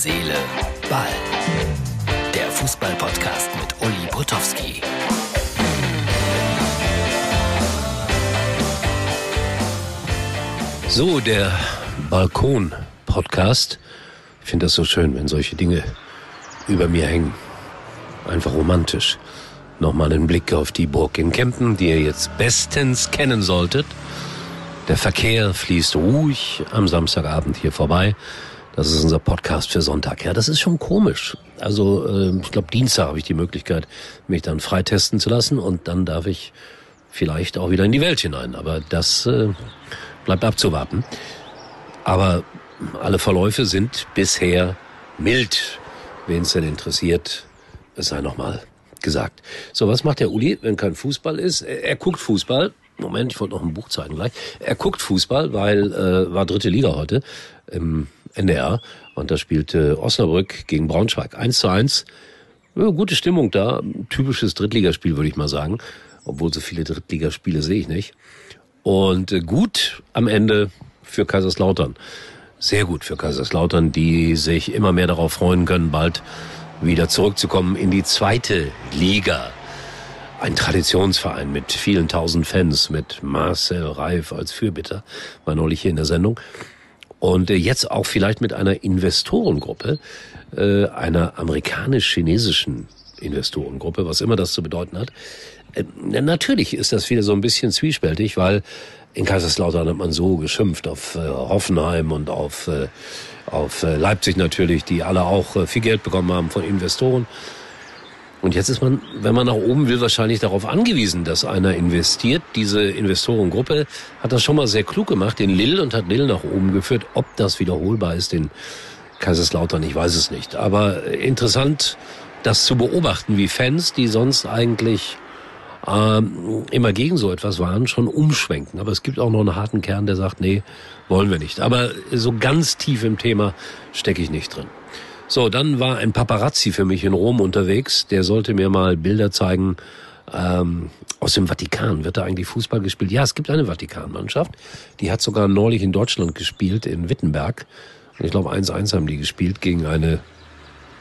Seele, Ball. Der Fußball-Podcast mit Uli Potowski. So, der Balkon-Podcast. Ich finde das so schön, wenn solche Dinge über mir hängen. Einfach romantisch. Nochmal einen Blick auf die Burg in Kempen, die ihr jetzt bestens kennen solltet. Der Verkehr fließt ruhig am Samstagabend hier vorbei. Das ist unser Podcast für Sonntag. Ja, das ist schon komisch. Also äh, ich glaube, Dienstag habe ich die Möglichkeit, mich dann freitesten zu lassen und dann darf ich vielleicht auch wieder in die Welt hinein. Aber das äh, bleibt abzuwarten. Aber alle Verläufe sind bisher mild. Wen es denn interessiert, es sei nochmal gesagt. So, was macht der Uli, wenn kein Fußball ist? Er, er guckt Fußball. Moment, ich wollte noch ein Buch zeigen gleich. Er guckt Fußball, weil äh, war dritte Liga heute im NDR und da spielte Osnabrück gegen Braunschweig. 1 zu 1. Ja, gute Stimmung da. Typisches Drittligaspiel, würde ich mal sagen. Obwohl so viele Drittligaspiele sehe ich nicht. Und äh, gut am Ende für Kaiserslautern. Sehr gut für Kaiserslautern, die sich immer mehr darauf freuen können, bald wieder zurückzukommen in die zweite Liga. Ein Traditionsverein mit vielen tausend Fans, mit Marcel Reif als Fürbitter, war neulich hier in der Sendung. Und äh, jetzt auch vielleicht mit einer Investorengruppe, äh, einer amerikanisch-chinesischen Investorengruppe, was immer das zu bedeuten hat. Äh, natürlich ist das wieder so ein bisschen zwiespältig, weil in Kaiserslautern hat man so geschimpft auf äh, Hoffenheim und auf, äh, auf Leipzig natürlich, die alle auch viel Geld bekommen haben von Investoren. Und jetzt ist man, wenn man nach oben will, wahrscheinlich darauf angewiesen, dass einer investiert. Diese Investorengruppe hat das schon mal sehr klug gemacht in Lille und hat Lille nach oben geführt. Ob das wiederholbar ist in Kaiserslautern, ich weiß es nicht. Aber interessant, das zu beobachten, wie Fans, die sonst eigentlich ähm, immer gegen so etwas waren, schon umschwenken. Aber es gibt auch noch einen harten Kern, der sagt, nee, wollen wir nicht. Aber so ganz tief im Thema stecke ich nicht drin. So, dann war ein Paparazzi für mich in Rom unterwegs. Der sollte mir mal Bilder zeigen ähm, aus dem Vatikan. Wird da eigentlich Fußball gespielt? Ja, es gibt eine Vatikanmannschaft. Die hat sogar neulich in Deutschland gespielt, in Wittenberg. Und ich glaube, 1-1 haben die gespielt gegen eine,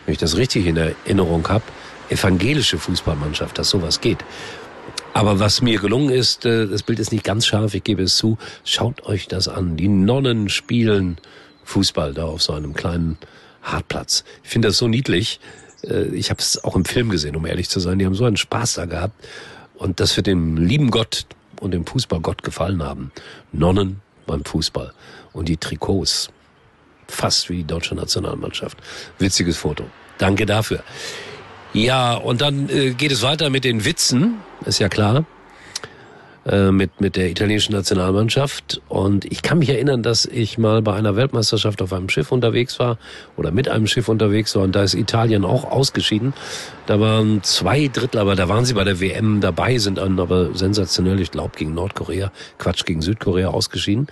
wenn ich das richtig in Erinnerung habe, evangelische Fußballmannschaft, dass sowas geht. Aber was mir gelungen ist, äh, das Bild ist nicht ganz scharf, ich gebe es zu, schaut euch das an. Die Nonnen spielen Fußball da auf so einem kleinen Hartplatz. Ich finde das so niedlich. Äh, ich habe es auch im Film gesehen, um ehrlich zu sein. Die haben so einen Spaß da gehabt. Und das wird dem lieben Gott und dem Fußballgott gefallen haben. Nonnen beim Fußball. Und die Trikots. Fast wie die deutsche Nationalmannschaft. Witziges Foto. Danke dafür. Ja, und dann äh, geht es weiter mit den Witzen, ist ja klar äh, mit, mit der italienischen Nationalmannschaft. Und ich kann mich erinnern, dass ich mal bei einer Weltmeisterschaft auf einem Schiff unterwegs war oder mit einem Schiff unterwegs war und da ist Italien auch ausgeschieden. Da waren zwei Drittel, aber da waren sie bei der WM dabei, sind dann aber sensationell, ich glaube, gegen Nordkorea, Quatsch, gegen Südkorea ausgeschieden.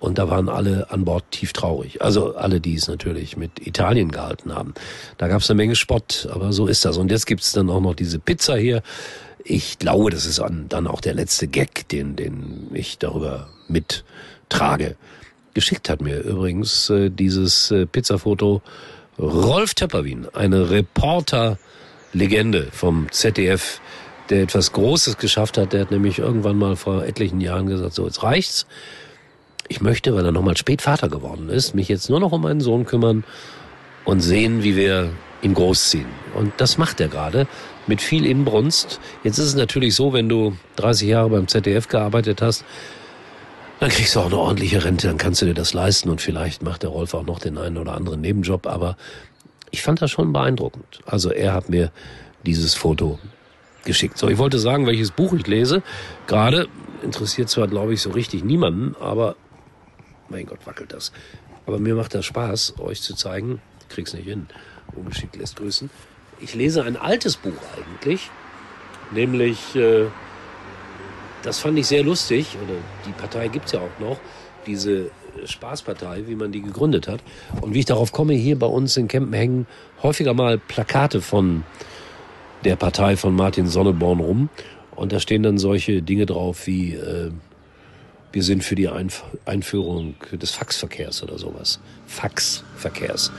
Und da waren alle an Bord tief traurig. Also alle, die es natürlich mit Italien gehalten haben. Da gab es eine Menge Spott, aber so ist das. Und jetzt gibt's dann auch noch diese Pizza hier ich glaube, das ist dann auch der letzte Gag, den, den ich darüber mittrage. Geschickt hat mir übrigens äh, dieses äh, Pizzafoto Rolf Töpperwien, eine Reporter-Legende vom ZDF, der etwas Großes geschafft hat. Der hat nämlich irgendwann mal vor etlichen Jahren gesagt, so jetzt reicht's. Ich möchte, weil er nochmal spät Vater geworden ist, mich jetzt nur noch um meinen Sohn kümmern und sehen, wie wir ihn großziehen. Und das macht er gerade mit viel Inbrunst. Jetzt ist es natürlich so, wenn du 30 Jahre beim ZDF gearbeitet hast, dann kriegst du auch eine ordentliche Rente, dann kannst du dir das leisten und vielleicht macht der Rolf auch noch den einen oder anderen Nebenjob, aber ich fand das schon beeindruckend. Also er hat mir dieses Foto geschickt. So, ich wollte sagen, welches Buch ich lese. Gerade interessiert zwar, glaube ich, so richtig niemanden, aber mein Gott, wackelt das. Aber mir macht das Spaß, euch zu zeigen. Krieg's nicht hin. Ungeschickt lässt grüßen ich lese ein altes Buch eigentlich, nämlich, äh, das fand ich sehr lustig, oder die Partei gibt's ja auch noch, diese Spaßpartei, wie man die gegründet hat. Und wie ich darauf komme, hier bei uns in Kempen hängen häufiger mal Plakate von der Partei von Martin Sonneborn rum. Und da stehen dann solche Dinge drauf wie, äh, wir sind für die Einf Einführung des Faxverkehrs oder sowas. Faxverkehrs.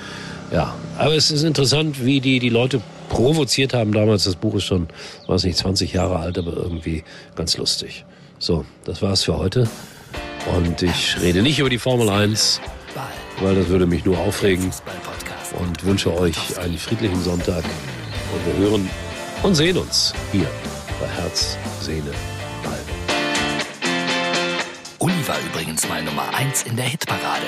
Ja, aber es ist interessant, wie die, die Leute provoziert haben damals. Das Buch ist schon, weiß nicht, 20 Jahre alt, aber irgendwie ganz lustig. So, das war's für heute. Und ich rede nicht über die Formel 1, weil das würde mich nur aufregen. Und wünsche euch einen friedlichen Sonntag. Und wir hören und sehen uns hier bei Herz, Seele, Ball. Uli war übrigens mal Nummer 1 in der Hitparade.